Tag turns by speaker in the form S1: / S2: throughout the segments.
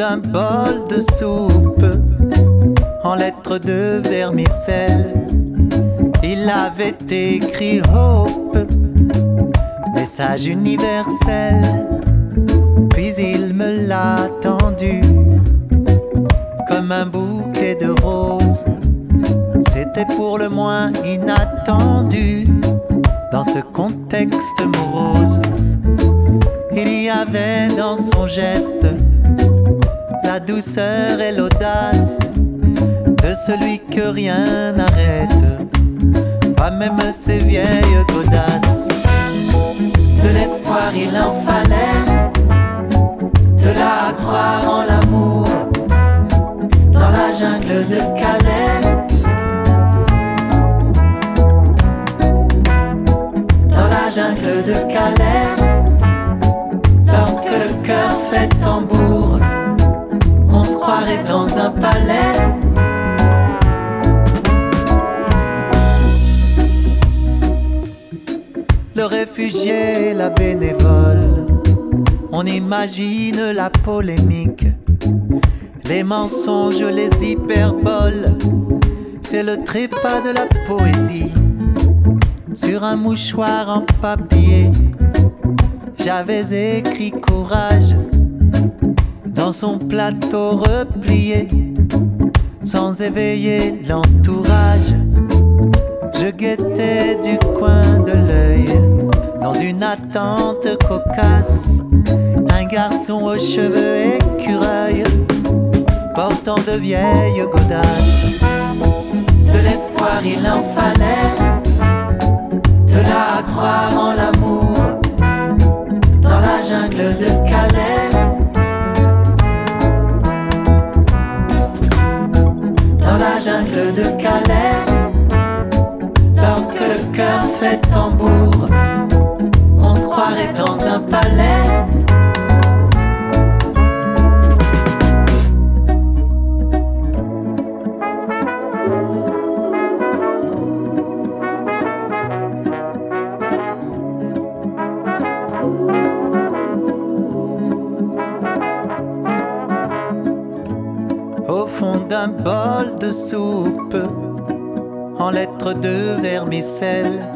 S1: d'un bol de soupe, en lettres de vermicelle, il avait écrit Hope, message universel. Puis il me l'a tendu comme un bouquet de roses. C'était pour le moins inattendu dans ce contexte morose. Il y avait dans son geste douceur et l'audace de celui que rien n'arrête, pas même ces vieilles godasses. De l'espoir il en fallait, de la croire en l'amour, dans la jungle de Calais. Dans la jungle de Calais, lorsque le cœur dans un palais. Le réfugié, la bénévole, on imagine la polémique, les mensonges, les hyperboles, c'est le trépas de la poésie. Sur un mouchoir en papier, j'avais écrit courage dans son plateau replié, sans éveiller l'entourage. Je guettais du coin de l'œil, dans une attente cocasse, un garçon aux cheveux écureuils, portant de vieilles godasses. De l'espoir il en fallait, de la croire en l'amour, dans la jungle de Dans la jungle de Calais. Lorsque le cœur fait tambour, on se croirait dans un palais. D'un soupe, en lettres de vermicelle,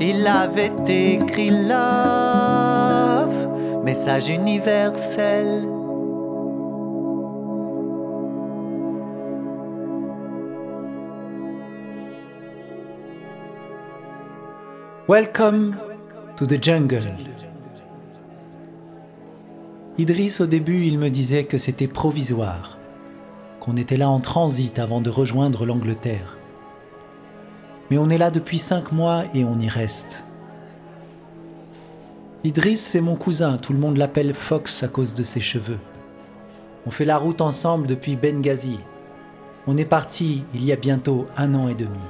S1: il avait écrit Love, message universel. Welcome to the jungle. Idriss, au début, il me disait que c'était provisoire, qu'on était là en transit avant de rejoindre l'Angleterre. Mais on est là depuis cinq mois et on y reste. Idriss, c'est mon cousin, tout le monde l'appelle Fox à cause de ses cheveux. On fait la route ensemble depuis Benghazi. On est parti il y a bientôt un an et demi.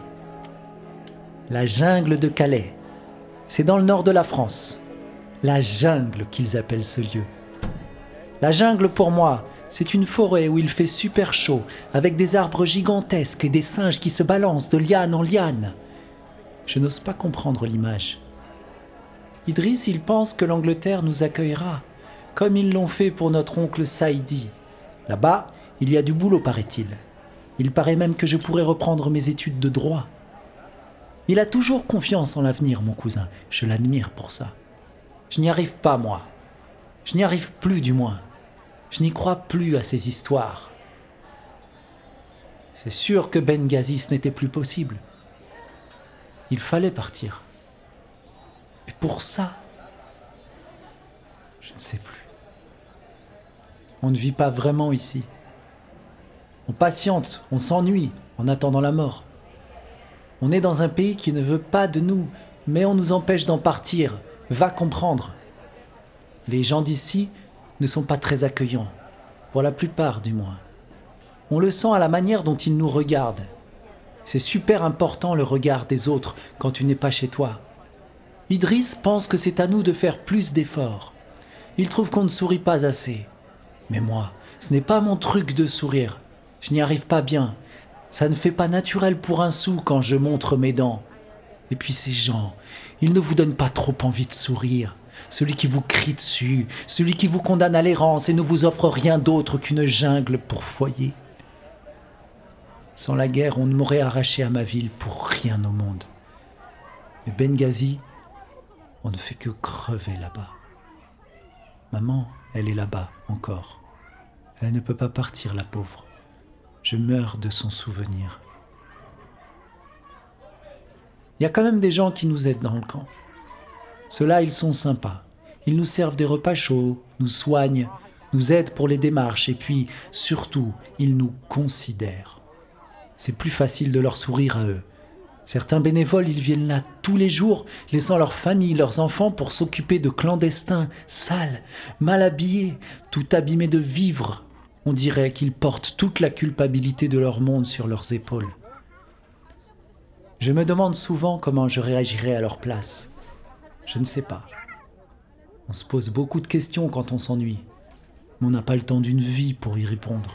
S1: La jungle de Calais. C'est dans le nord de la France. La jungle qu'ils appellent ce lieu. La jungle pour moi, c'est une forêt où il fait super chaud, avec des arbres gigantesques et des singes qui se balancent de liane en liane. Je n'ose pas comprendre l'image. Idriss, il pense que l'Angleterre nous accueillera, comme ils l'ont fait pour notre oncle Saïdi. Là-bas, il y a du boulot, paraît-il. Il paraît même que je pourrais reprendre mes études de droit. Il a toujours confiance en l'avenir, mon cousin. Je l'admire pour ça. Je n'y arrive pas, moi. Je n'y arrive plus, du moins. Je n'y crois plus à ces histoires. C'est sûr que Benghazi, ce n'était plus possible. Il fallait partir. Mais pour ça, je ne sais plus. On ne vit pas vraiment ici. On patiente, on s'ennuie en attendant la mort. On est dans un pays qui ne veut pas de nous, mais on nous empêche d'en partir. Va comprendre. Les gens d'ici ne sont pas très accueillants, pour la plupart du moins. On le sent à la manière dont ils nous regardent. C'est super important le regard des autres quand tu n'es pas chez toi. Idriss pense que c'est à nous de faire plus d'efforts. Il trouve qu'on ne sourit pas assez. Mais moi, ce n'est pas mon truc de sourire. Je n'y arrive pas bien. Ça ne fait pas naturel pour un sou quand je montre mes dents. Et puis ces gens, ils ne vous donnent pas trop envie de sourire. Celui qui vous crie dessus, celui qui vous condamne à l'errance et ne vous offre rien d'autre qu'une jungle pour foyer. Sans la guerre, on ne m'aurait arraché à ma ville pour rien au monde. Mais Benghazi, on ne fait que crever là-bas. Maman, elle est là-bas encore. Elle ne peut pas partir, la pauvre. Je meurs de son souvenir. Il y a quand même des gens qui nous aident dans le camp. Ceux-là, ils sont sympas. Ils nous servent des repas chauds, nous soignent, nous aident pour les démarches et puis, surtout, ils nous considèrent. C'est plus facile de leur sourire à eux. Certains bénévoles, ils viennent là tous les jours, laissant leur famille, leurs enfants pour s'occuper de clandestins, sales, mal habillés, tout abîmés de vivre. On dirait qu'ils portent toute la culpabilité de leur monde sur leurs épaules. Je me demande souvent comment je réagirais à leur place. Je ne sais pas. On se pose beaucoup de questions quand on s'ennuie, mais on n'a pas le temps d'une vie pour y répondre.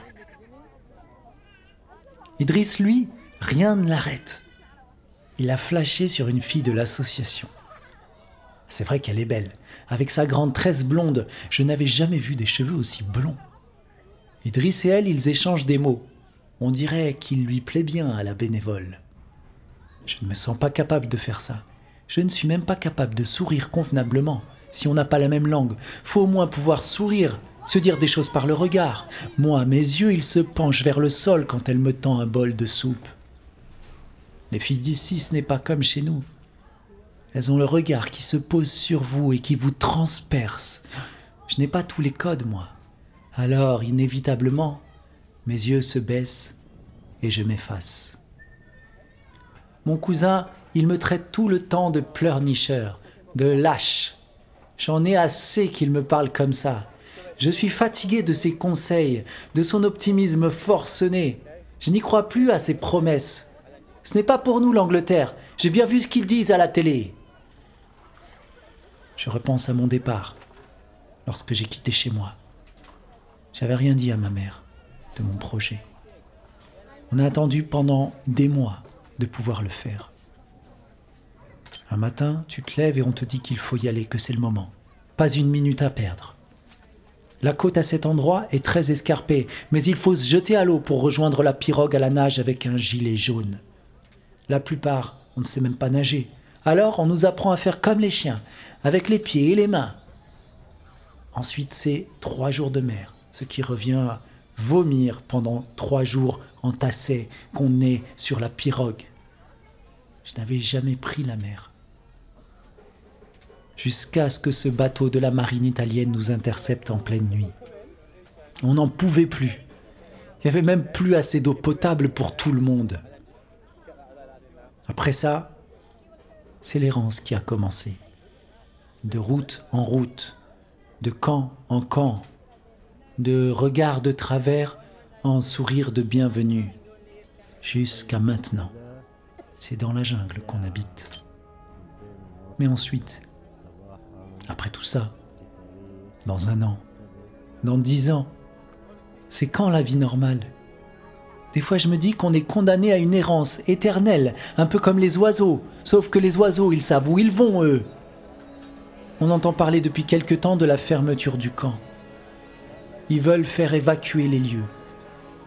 S1: Idriss, lui, rien ne l'arrête. Il a flashé sur une fille de l'association. C'est vrai qu'elle est belle. Avec sa grande tresse blonde, je n'avais jamais vu des cheveux aussi blonds. Idriss et elle, ils échangent des mots. On dirait qu'il lui plaît bien à la bénévole. Je ne me sens pas capable de faire ça. Je ne suis même pas capable de sourire convenablement. Si on n'a pas la même langue, faut au moins pouvoir sourire, se dire des choses par le regard. Moi, mes yeux, ils se penchent vers le sol quand elle me tend un bol de soupe. Les filles d'ici, ce n'est pas comme chez nous. Elles ont le regard qui se pose sur vous et qui vous transperce. Je n'ai pas tous les codes, moi. Alors, inévitablement, mes yeux se baissent et je m'efface. Mon cousin, il me traite tout le temps de pleurnicheur, de lâche. J'en ai assez qu'il me parle comme ça. Je suis fatigué de ses conseils, de son optimisme forcené. Je n'y crois plus à ses promesses. Ce n'est pas pour nous l'Angleterre. J'ai bien vu ce qu'ils disent à la télé. Je repense à mon départ, lorsque j'ai quitté chez moi. J'avais rien dit à ma mère de mon projet. On a attendu pendant des mois de pouvoir le faire. Un matin, tu te lèves et on te dit qu'il faut y aller, que c'est le moment. Pas une minute à perdre. La côte à cet endroit est très escarpée, mais il faut se jeter à l'eau pour rejoindre la pirogue à la nage avec un gilet jaune. La plupart, on ne sait même pas nager. Alors on nous apprend à faire comme les chiens, avec les pieds et les mains. Ensuite, c'est trois jours de mer, ce qui revient à vomir pendant trois jours entassés qu'on est sur la pirogue. Je n'avais jamais pris la mer. Jusqu'à ce que ce bateau de la marine italienne nous intercepte en pleine nuit. On n'en pouvait plus. Il n'y avait même plus assez d'eau potable pour tout le monde. Après ça, c'est l'errance qui a commencé. De route en route, de camp en camp, de regard de travers en sourire de bienvenue, jusqu'à maintenant. C'est dans la jungle qu'on habite. Mais ensuite, après tout ça, dans un an, dans dix ans, c'est quand la vie normale? Des fois je me dis qu'on est condamné à une errance éternelle, un peu comme les oiseaux, sauf que les oiseaux, ils savent où ils vont, eux. On entend parler depuis quelque temps de la fermeture du camp. Ils veulent faire évacuer les lieux,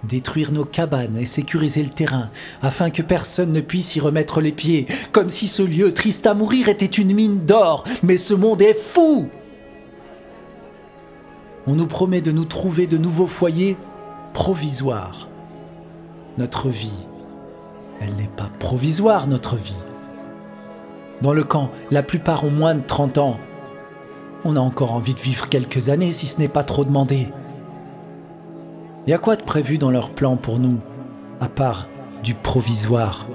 S1: détruire nos cabanes et sécuriser le terrain, afin que personne ne puisse y remettre les pieds, comme si ce lieu triste à mourir était une mine d'or. Mais ce monde est fou On nous promet de nous trouver de nouveaux foyers provisoires. Notre vie, elle n'est pas provisoire, notre vie. Dans le camp, la plupart ont moins de 30 ans. On a encore envie de vivre quelques années si ce n'est pas trop demandé. Y a quoi de prévu dans leur plan pour nous, à part du provisoire?